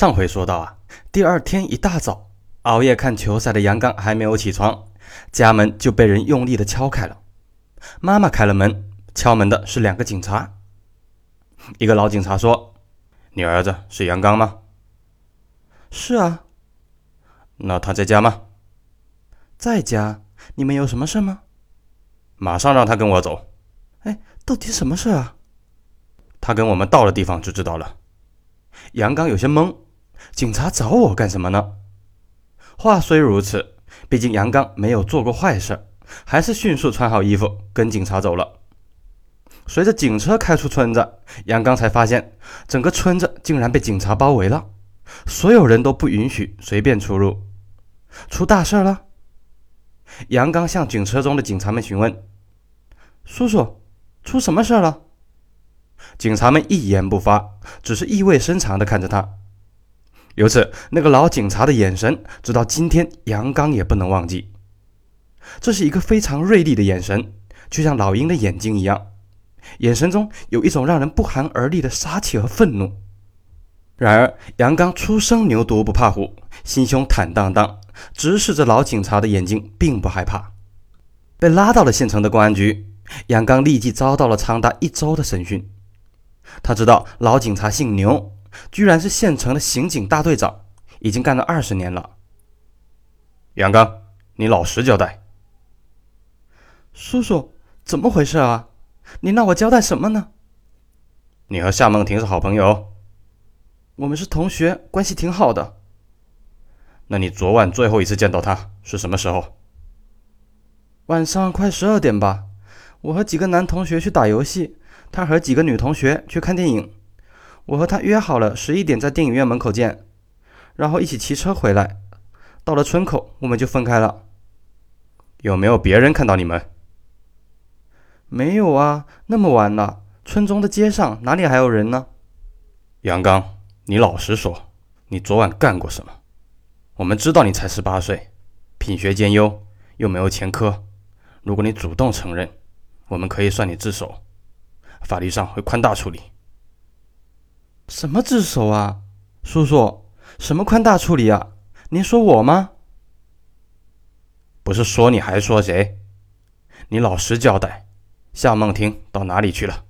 上回说到啊，第二天一大早，熬夜看球赛的杨刚还没有起床，家门就被人用力的敲开了。妈妈开了门，敲门的是两个警察。一个老警察说：“你儿子是杨刚吗？”“是啊。”“那他在家吗？”“在家。”“你们有什么事吗？”“马上让他跟我走。”“哎，到底什么事啊？”“他跟我们到了地方就知道了。”杨刚有些懵，警察找我干什么呢？话虽如此，毕竟杨刚没有做过坏事，还是迅速穿好衣服跟警察走了。随着警车开出村子，杨刚才发现整个村子竟然被警察包围了，所有人都不允许随便出入。出大事了！杨刚向警车中的警察们询问：“叔叔，出什么事了？”警察们一言不发，只是意味深长地看着他。由此，那个老警察的眼神，直到今天杨刚也不能忘记。这是一个非常锐利的眼神，就像老鹰的眼睛一样，眼神中有一种让人不寒而栗的杀气和愤怒。然而，杨刚初生牛犊不怕虎，心胸坦荡荡，直视着老警察的眼睛，并不害怕。被拉到了县城的公安局，杨刚立即遭到了长达一周的审讯。他知道老警察姓牛，居然是县城的刑警大队长，已经干了二十年了。杨刚，你老实交代。叔叔，怎么回事啊？你让我交代什么呢？你和夏梦婷是好朋友？我们是同学，关系挺好的。那你昨晚最后一次见到他是什么时候？晚上快十二点吧。我和几个男同学去打游戏。他和几个女同学去看电影，我和他约好了十一点在电影院门口见，然后一起骑车回来。到了村口，我们就分开了。有没有别人看到你们？没有啊，那么晚了，村中的街上哪里还有人呢？杨刚，你老实说，你昨晚干过什么？我们知道你才十八岁，品学兼优，又没有前科。如果你主动承认，我们可以算你自首。法律上会宽大处理。什么自首啊，叔叔？什么宽大处理啊？您说我吗？不是说你还说谁？你老实交代，夏梦婷到哪里去了？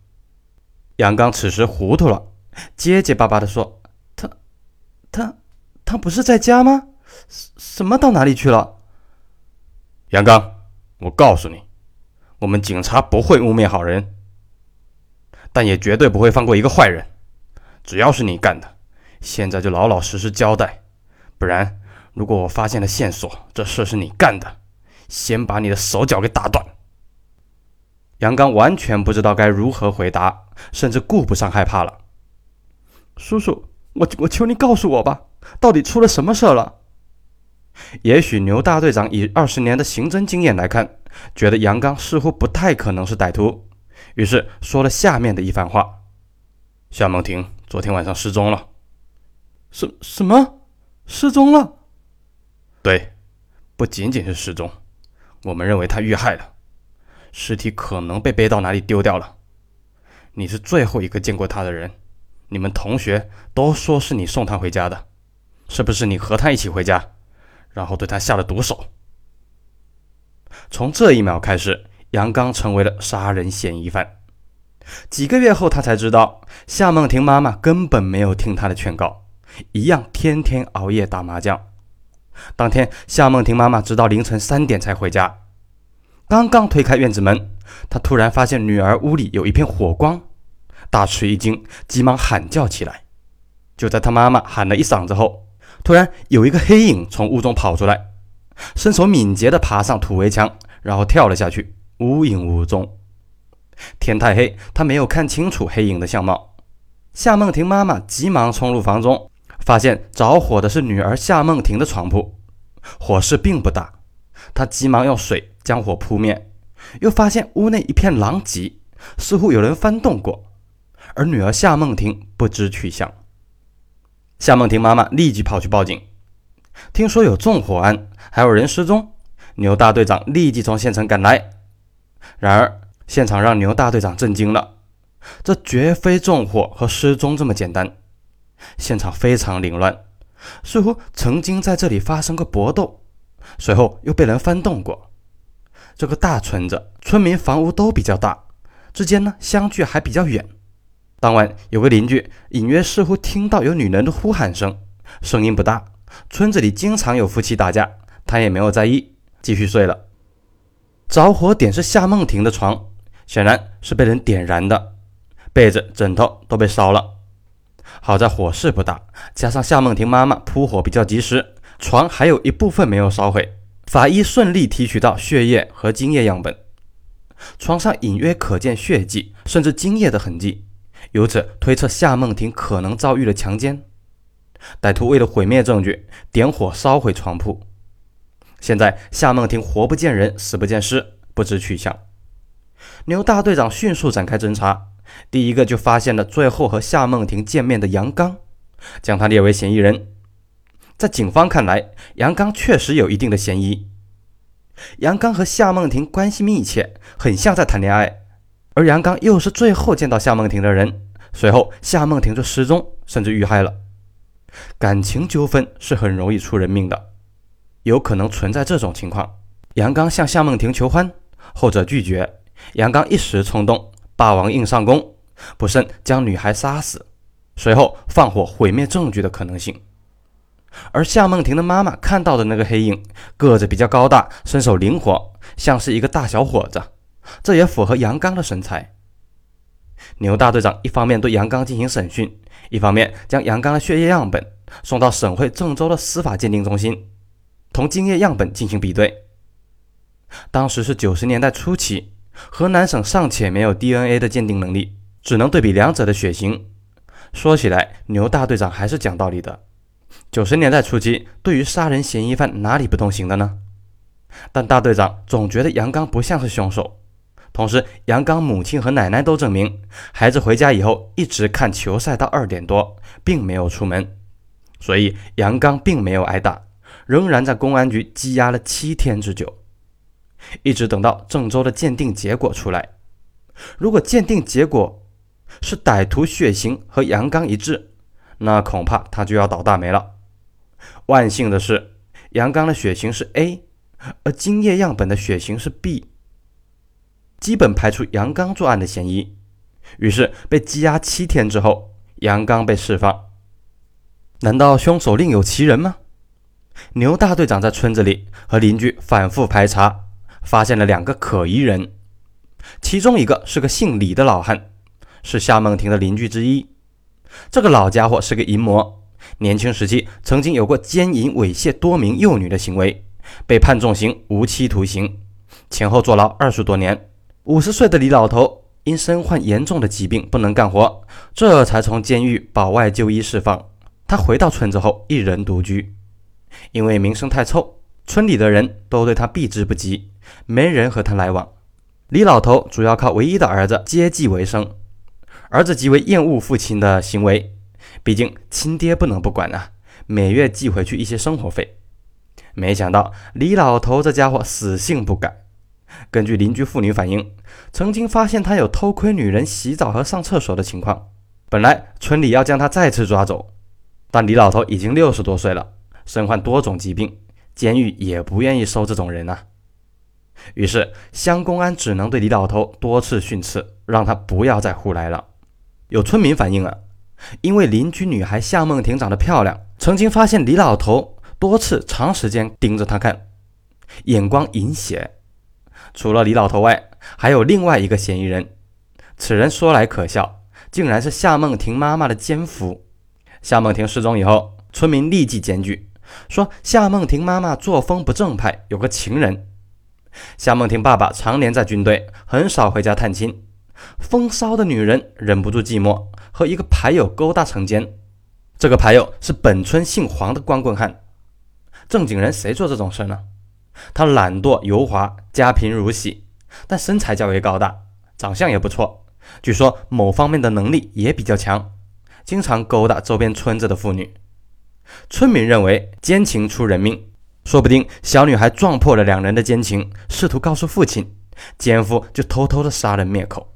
杨刚此时糊涂了，结结巴巴的说：“他，他，他不是在家吗？什么到哪里去了？”杨刚，我告诉你，我们警察不会污蔑好人。但也绝对不会放过一个坏人，只要是你干的，现在就老老实实交代，不然，如果我发现了线索，这事是你干的，先把你的手脚给打断。杨刚完全不知道该如何回答，甚至顾不上害怕了。叔叔，我我求你告诉我吧，到底出了什么事了？也许牛大队长以二十年的刑侦经验来看，觉得杨刚似乎不太可能是歹徒。于是说了下面的一番话：夏梦婷昨天晚上失踪了。什什么？失踪了？对，不仅仅是失踪，我们认为他遇害了，尸体可能被背到哪里丢掉了。你是最后一个见过他的人，你们同学都说是你送他回家的，是不是你和他一起回家，然后对他下了毒手？从这一秒开始。杨刚成为了杀人嫌疑犯。几个月后，他才知道夏梦婷妈妈根本没有听他的劝告，一样天天熬夜打麻将。当天，夏梦婷妈妈直到凌晨三点才回家。刚刚推开院子门，她突然发现女儿屋里有一片火光，大吃一惊，急忙喊叫起来。就在她妈妈喊了一嗓子后，突然有一个黑影从屋中跑出来，身手敏捷地爬上土围墙，然后跳了下去。无影无踪，天太黑，他没有看清楚黑影的相貌。夏梦婷妈妈急忙冲入房中，发现着火的是女儿夏梦婷的床铺，火势并不大。她急忙用水将火扑灭，又发现屋内一片狼藉，似乎有人翻动过，而女儿夏梦婷不知去向。夏梦婷妈妈立即跑去报警，听说有纵火案，还有人失踪，牛大队长立即从县城赶来。然而，现场让牛大队长震惊了，这绝非纵火和失踪这么简单。现场非常凌乱，似乎曾经在这里发生过搏斗，随后又被人翻动过。这个大村子，村民房屋都比较大，之间呢相距还比较远。当晚有个邻居隐约似乎听到有女人的呼喊声，声音不大。村子里经常有夫妻打架，他也没有在意，继续睡了。着火点是夏梦婷的床，显然是被人点燃的，被子、枕头都被烧了。好在火势不大，加上夏梦婷妈妈扑火比较及时，床还有一部分没有烧毁。法医顺利提取到血液和精液样本，床上隐约可见血迹，甚至精液的痕迹，由此推测夏梦婷可能遭遇了强奸。歹徒为了毁灭证据，点火烧毁床铺。现在夏梦婷活不见人，死不见尸，不知去向。牛大队长迅速展开侦查，第一个就发现了最后和夏梦婷见面的杨刚，将他列为嫌疑人。在警方看来，杨刚确实有一定的嫌疑。杨刚和夏梦婷关系密切，很像在谈恋爱，而杨刚又是最后见到夏梦婷的人。随后，夏梦婷就失踪，甚至遇害了。感情纠纷是很容易出人命的，有可能存在这种情况：杨刚向夏梦婷求欢，后者拒绝，杨刚一时冲动，霸王硬上弓，不慎将女孩杀死，随后放火毁灭证据的可能性。而夏梦婷的妈妈看到的那个黑影，个子比较高大，身手灵活，像是一个大小伙子，这也符合杨刚的身材。牛大队长一方面对杨刚进行审讯，一方面将杨刚的血液样本送到省会郑州的司法鉴定中心，同精液样本进行比对。当时是九十年代初期，河南省尚且没有 DNA 的鉴定能力，只能对比两者的血型。说起来，牛大队长还是讲道理的。九十年代初期，对于杀人嫌疑犯哪里不动刑的呢？但大队长总觉得杨刚不像是凶手。同时，杨刚母亲和奶奶都证明，孩子回家以后一直看球赛到二点多，并没有出门，所以杨刚并没有挨打，仍然在公安局羁押了七天之久，一直等到郑州的鉴定结果出来。如果鉴定结果是歹徒血型和杨刚一致，那恐怕他就要倒大霉了。万幸的是，杨刚的血型是 A，而精液样本的血型是 B。基本排除杨刚作案的嫌疑，于是被羁押七天之后，杨刚被释放。难道凶手另有其人吗？牛大队长在村子里和邻居反复排查，发现了两个可疑人，其中一个是个姓李的老汉，是夏梦婷的邻居之一。这个老家伙是个淫魔，年轻时期曾经有过奸淫猥亵多名幼女的行为，被判重刑无期徒刑，前后坐牢二十多年。五十岁的李老头因身患严重的疾病不能干活，这才从监狱保外就医释放。他回到村子后一人独居，因为名声太臭，村里的人都对他避之不及，没人和他来往。李老头主要靠唯一的儿子接济为生，儿子极为厌恶父亲的行为，毕竟亲爹不能不管啊，每月寄回去一些生活费。没想到李老头这家伙死性不改。根据邻居妇女反映，曾经发现他有偷窥女人洗澡和上厕所的情况。本来村里要将他再次抓走，但李老头已经六十多岁了，身患多种疾病，监狱也不愿意收这种人啊。于是乡公安只能对李老头多次训斥，让他不要再胡来了。有村民反映啊，因为邻居女孩夏梦婷长得漂亮，曾经发现李老头多次长时间盯着她看，眼光淫邪。除了李老头外，还有另外一个嫌疑人。此人说来可笑，竟然是夏梦婷妈妈的奸夫。夏梦婷失踪以后，村民立即检举，说夏梦婷妈妈作风不正派，有个情人。夏梦婷爸爸常年在军队，很少回家探亲。风骚的女人忍不住寂寞，和一个牌友勾搭成奸。这个牌友是本村姓黄的光棍汉。正经人谁做这种事呢？他懒惰油滑，家贫如洗，但身材较为高大，长相也不错。据说某方面的能力也比较强，经常勾搭周边村子的妇女。村民认为奸情出人命，说不定小女孩撞破了两人的奸情，试图告诉父亲，奸夫就偷偷的杀人灭口。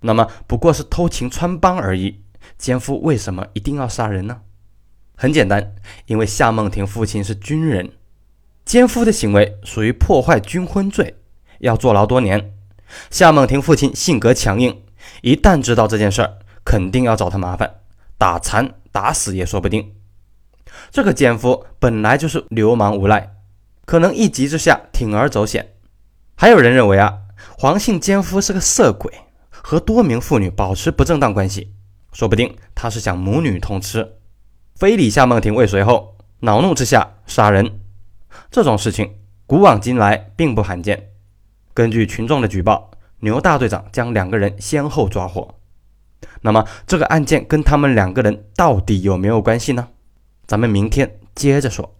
那么不过是偷情穿帮而已，奸夫为什么一定要杀人呢？很简单，因为夏梦婷父亲是军人，奸夫的行为属于破坏军婚罪，要坐牢多年。夏梦婷父亲性格强硬，一旦知道这件事儿，肯定要找他麻烦，打残打死也说不定。这个奸夫本来就是流氓无赖，可能一急之下铤而走险。还有人认为啊，黄姓奸夫是个色鬼，和多名妇女保持不正当关系，说不定他是想母女通吃。非礼夏梦婷未遂后，恼怒之下杀人，这种事情古往今来并不罕见。根据群众的举报，牛大队长将两个人先后抓获。那么，这个案件跟他们两个人到底有没有关系呢？咱们明天接着说。